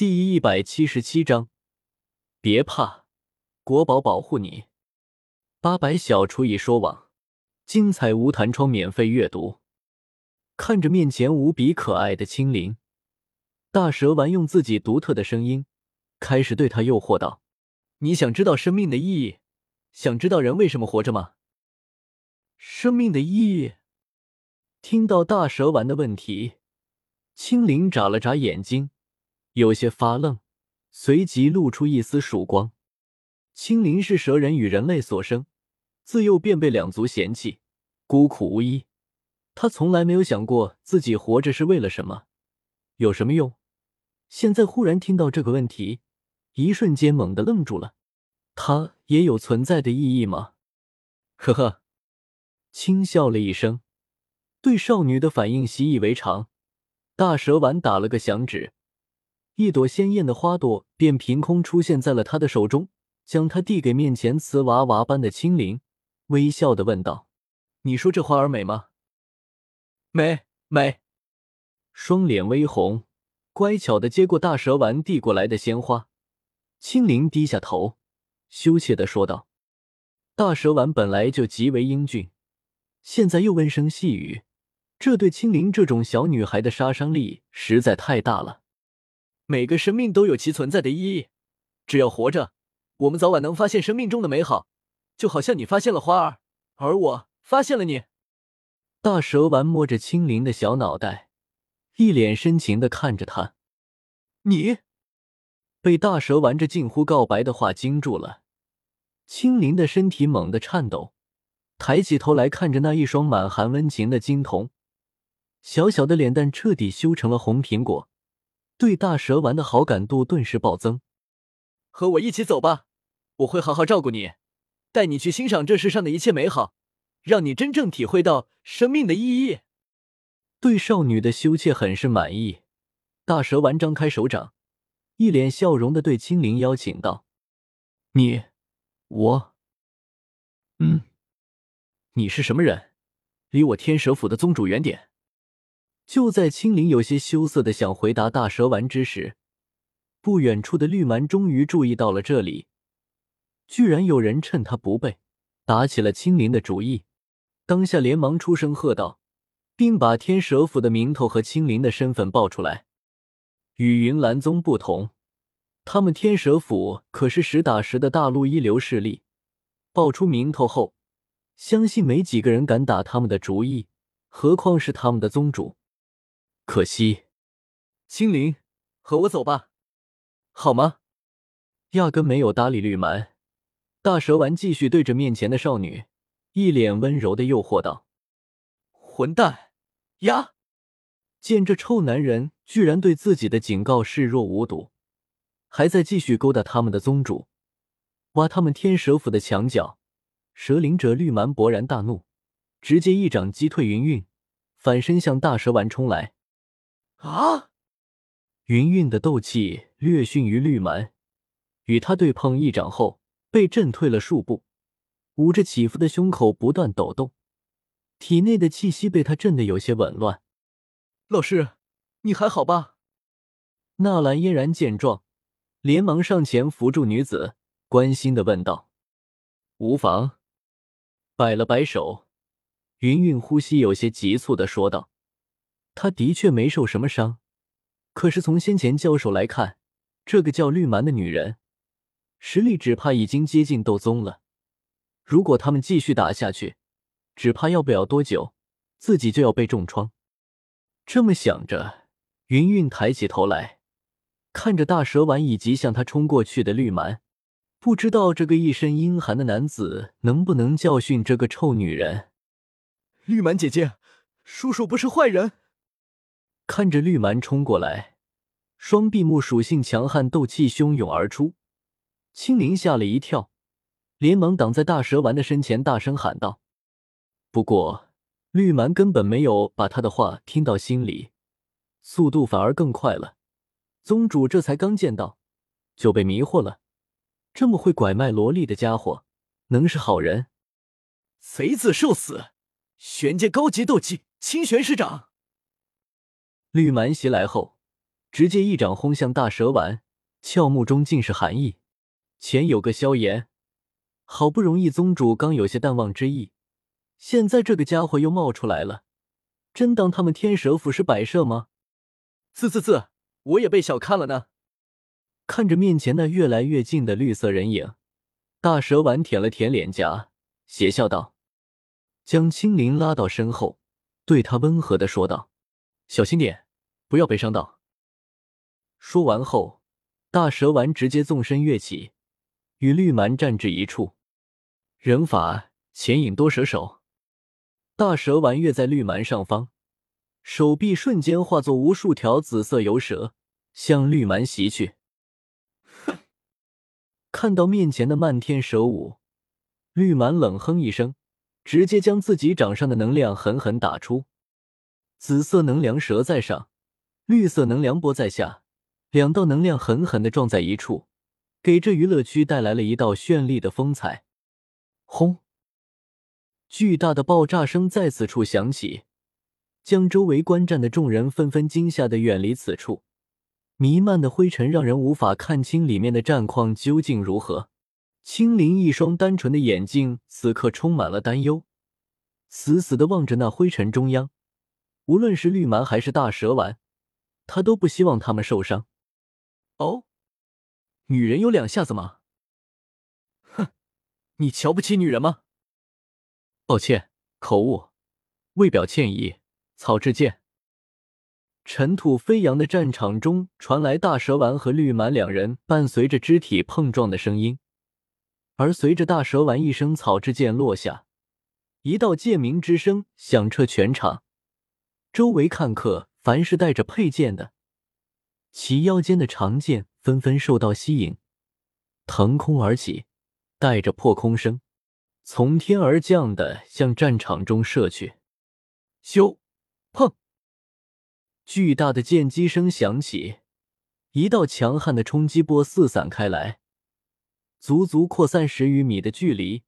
第一百七十七章，别怕，国宝保护你。八百小厨艺说网，精彩无弹窗免费阅读。看着面前无比可爱的青灵，大蛇丸用自己独特的声音开始对他诱惑道：“你想知道生命的意义？想知道人为什么活着吗？”生命的意义。听到大蛇丸的问题，青灵眨了眨眼睛。有些发愣，随即露出一丝曙光。青灵是蛇人与人类所生，自幼便被两族嫌弃，孤苦无依。他从来没有想过自己活着是为了什么，有什么用。现在忽然听到这个问题，一瞬间猛地愣住了。他也有存在的意义吗？呵呵，轻笑了一声，对少女的反应习以为常。大蛇丸打了个响指。一朵鲜艳的花朵便凭空出现在了他的手中，将它递给面前瓷娃娃般的青灵，微笑的问道：“你说这花儿美吗？”“美，美。”双脸微红，乖巧的接过大蛇丸递过来的鲜花。青灵低下头，羞怯的说道：“大蛇丸本来就极为英俊，现在又温声细语，这对青灵这种小女孩的杀伤力实在太大了。”每个生命都有其存在的意义，只要活着，我们早晚能发现生命中的美好。就好像你发现了花儿，而我发现了你。大蛇丸摸着青灵的小脑袋，一脸深情的看着他。你被大蛇丸这近乎告白的话惊住了，青灵的身体猛地颤抖，抬起头来看着那一双满含温情的金瞳，小小的脸蛋彻底修成了红苹果。对大蛇丸的好感度顿时暴增，和我一起走吧，我会好好照顾你，带你去欣赏这世上的一切美好，让你真正体会到生命的意义。对少女的羞怯很是满意，大蛇丸张开手掌，一脸笑容的对青灵邀请道：“你，我，嗯，你是什么人？离我天蛇府的宗主远点。”就在青灵有些羞涩的想回答大蛇丸之时，不远处的绿蛮终于注意到了这里，居然有人趁他不备，打起了青灵的主意。当下连忙出声喝道，并把天蛇府的名头和青灵的身份报出来。与云岚宗不同，他们天蛇府可是实打实的大陆一流势力，报出名头后，相信没几个人敢打他们的主意，何况是他们的宗主。可惜，青灵，和我走吧，好吗？压根没有搭理绿蛮。大蛇丸继续对着面前的少女，一脸温柔的诱惑道：“混蛋，呀！”见这臭男人居然对自己的警告视若无睹，还在继续勾搭他们的宗主，挖他们天蛇府的墙角。蛇灵者绿蛮勃然大怒，直接一掌击退云韵，反身向大蛇丸冲来。啊！云韵的斗气略逊于绿蛮，与他对碰一掌后，被震退了数步，捂着起伏的胸口不断抖动，体内的气息被他震得有些紊乱。老师，你还好吧？纳兰嫣然见状，连忙上前扶住女子，关心的问道：“无妨。”摆了摆手，云韵呼吸有些急促的说道。他的确没受什么伤，可是从先前交手来看，这个叫绿蛮的女人实力只怕已经接近斗宗了。如果他们继续打下去，只怕要不了多久，自己就要被重创。这么想着，云云抬起头来，看着大蛇丸以及向他冲过去的绿蛮，不知道这个一身阴寒的男子能不能教训这个臭女人。绿蛮姐姐，叔叔不是坏人。看着绿蛮冲过来，双臂木属性强悍，斗气汹涌而出。青灵吓了一跳，连忙挡在大蛇丸的身前，大声喊道：“不过，绿蛮根本没有把他的话听到心里，速度反而更快了。宗主这才刚见到，就被迷惑了。这么会拐卖萝莉的家伙，能是好人？贼子受死！玄阶高级斗技，清玄师掌。”绿蛮袭来后，直接一掌轰向大蛇丸，俏目中尽是寒意。前有个萧炎，好不容易宗主刚有些淡忘之意，现在这个家伙又冒出来了，真当他们天蛇府是摆设吗？啧啧啧，我也被小看了呢。看着面前那越来越近的绿色人影，大蛇丸舔了舔脸颊，邪笑道：“将青灵拉到身后，对他温和的说道：‘小心点，不要被伤到。’说完后，大蛇丸直接纵身跃起。”与绿蛮战至一处，人法潜影多蛇手，大蛇丸跃在绿蛮上方，手臂瞬间化作无数条紫色游蛇，向绿蛮袭去。哼！看到面前的漫天蛇舞，绿蛮冷哼一声，直接将自己掌上的能量狠狠打出。紫色能量蛇在上，绿色能量波在下，两道能量狠狠的撞在一处。给这娱乐区带来了一道绚丽的风采。轰！巨大的爆炸声在此处响起，将周围观战的众人纷纷惊吓的远离此处。弥漫的灰尘让人无法看清里面的战况究竟如何。青灵一双单纯的眼睛此刻充满了担忧，死死的望着那灰尘中央。无论是绿蛮还是大蛇丸，他都不希望他们受伤。哦。女人有两下子吗？哼，你瞧不起女人吗？抱歉，口误，为表歉意。草雉剑。尘土飞扬的战场中传来大蛇丸和绿蛮两人伴随着肢体碰撞的声音，而随着大蛇丸一声草雉剑落下，一道剑鸣之声响彻全场。周围看客，凡是带着佩剑的，其腰间的长剑。纷纷受到吸引，腾空而起，带着破空声，从天而降的向战场中射去。咻！砰！巨大的剑击声响起，一道强悍的冲击波四散开来，足足扩散十余米的距离，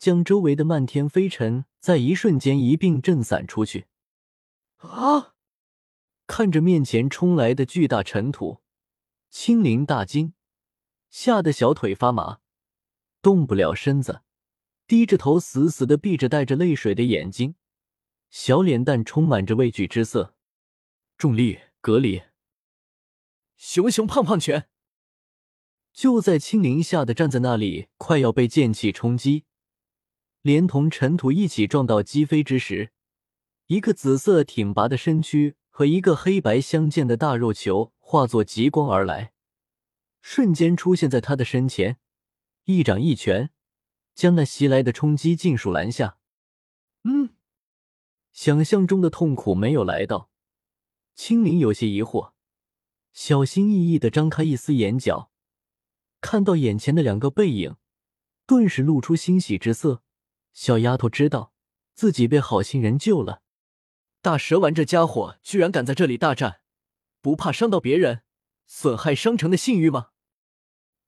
将周围的漫天飞尘在一瞬间一并震散出去。啊！看着面前冲来的巨大尘土。青灵大惊，吓得小腿发麻，动不了身子，低着头，死死的闭着带着泪水的眼睛，小脸蛋充满着畏惧之色。重力隔离，熊熊胖胖拳。就在青灵吓得站在那里，快要被剑气冲击，连同尘土一起撞到击飞之时，一个紫色挺拔的身躯。和一个黑白相间的大肉球化作极光而来，瞬间出现在他的身前，一掌一拳将那袭来的冲击尽数拦下。嗯，想象中的痛苦没有来到，青灵有些疑惑，小心翼翼的张开一丝眼角，看到眼前的两个背影，顿时露出欣喜之色。小丫头知道自己被好心人救了。大蛇丸这家伙居然敢在这里大战，不怕伤到别人，损害商城的信誉吗？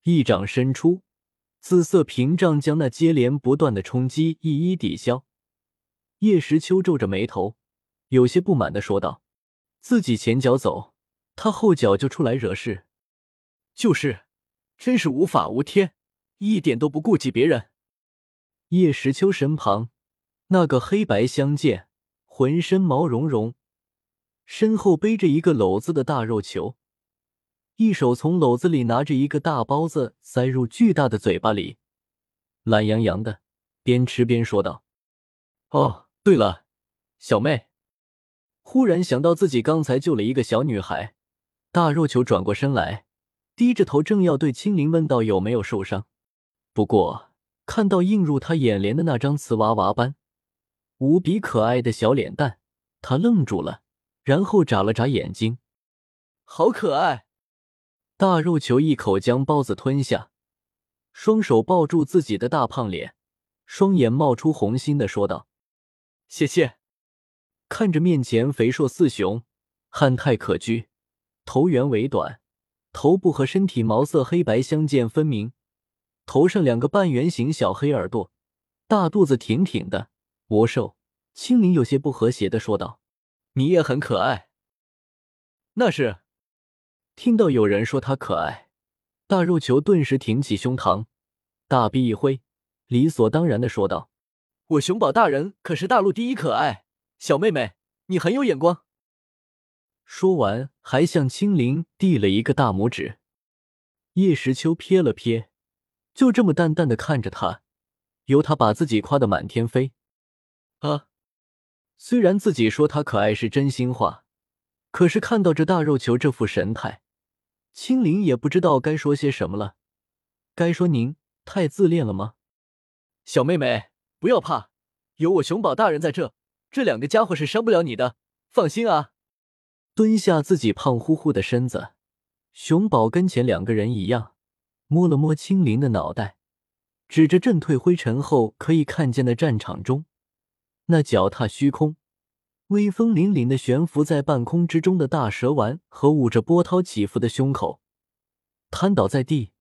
一掌伸出，紫色屏障将那接连不断的冲击一一抵消。叶时秋皱着眉头，有些不满的说道：“自己前脚走，他后脚就出来惹事，就是，真是无法无天，一点都不顾及别人。”叶时秋身旁那个黑白相间。浑身毛茸茸，身后背着一个篓子的大肉球，一手从篓子里拿着一个大包子，塞入巨大的嘴巴里，懒洋洋的，边吃边说道：“哦，对了，小妹。”忽然想到自己刚才救了一个小女孩，大肉球转过身来，低着头，正要对青灵问道有没有受伤，不过看到映入他眼帘的那张瓷娃娃般。无比可爱的小脸蛋，他愣住了，然后眨了眨眼睛，好可爱！大肉球一口将包子吞下，双手抱住自己的大胖脸，双眼冒出红心的说道：“谢谢。”看着面前肥硕似熊，憨态可掬，头圆尾短，头部和身体毛色黑白相间分明，头上两个半圆形小黑耳朵，大肚子挺挺的。魔兽青灵有些不和谐的说道：“你也很可爱。”那是。听到有人说他可爱，大肉球顿时挺起胸膛，大臂一挥，理所当然的说道：“我熊宝大人可是大陆第一可爱小妹妹，你很有眼光。”说完，还向青灵递了一个大拇指。叶时秋瞥了瞥，就这么淡淡的看着他，由他把自己夸得满天飞。啊，虽然自己说他可爱是真心话，可是看到这大肉球这副神态，青灵也不知道该说些什么了。该说您太自恋了吗？小妹妹，不要怕，有我熊宝大人在这，这两个家伙是伤不了你的，放心啊。蹲下自己胖乎乎的身子。熊宝跟前两个人一样，摸了摸青灵的脑袋，指着震退灰尘后可以看见的战场中，那脚踏虚空、威风凛凛的悬浮在半空之中的大蛇丸和捂着波涛起伏的胸口，瘫倒在地，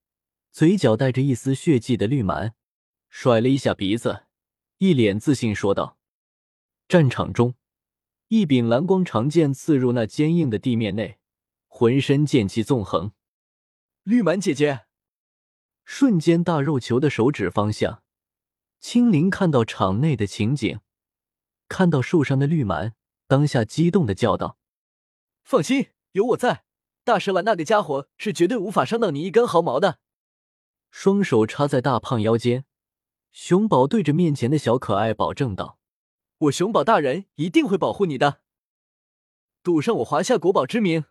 嘴角带着一丝血迹的绿蛮，甩了一下鼻子，一脸自信说道：“战场中，一柄蓝光长剑刺入那坚硬的地面内。”浑身剑气纵横，绿蛮姐姐，瞬间大肉球的手指方向，青灵看到场内的情景，看到树上的绿蛮，当下激动的叫道：“放心，有我在，大蛇丸那个家伙是绝对无法伤到你一根毫毛的。”双手插在大胖腰间，熊宝对着面前的小可爱保证道：“我熊宝大人一定会保护你的，赌上我华夏国宝之名。”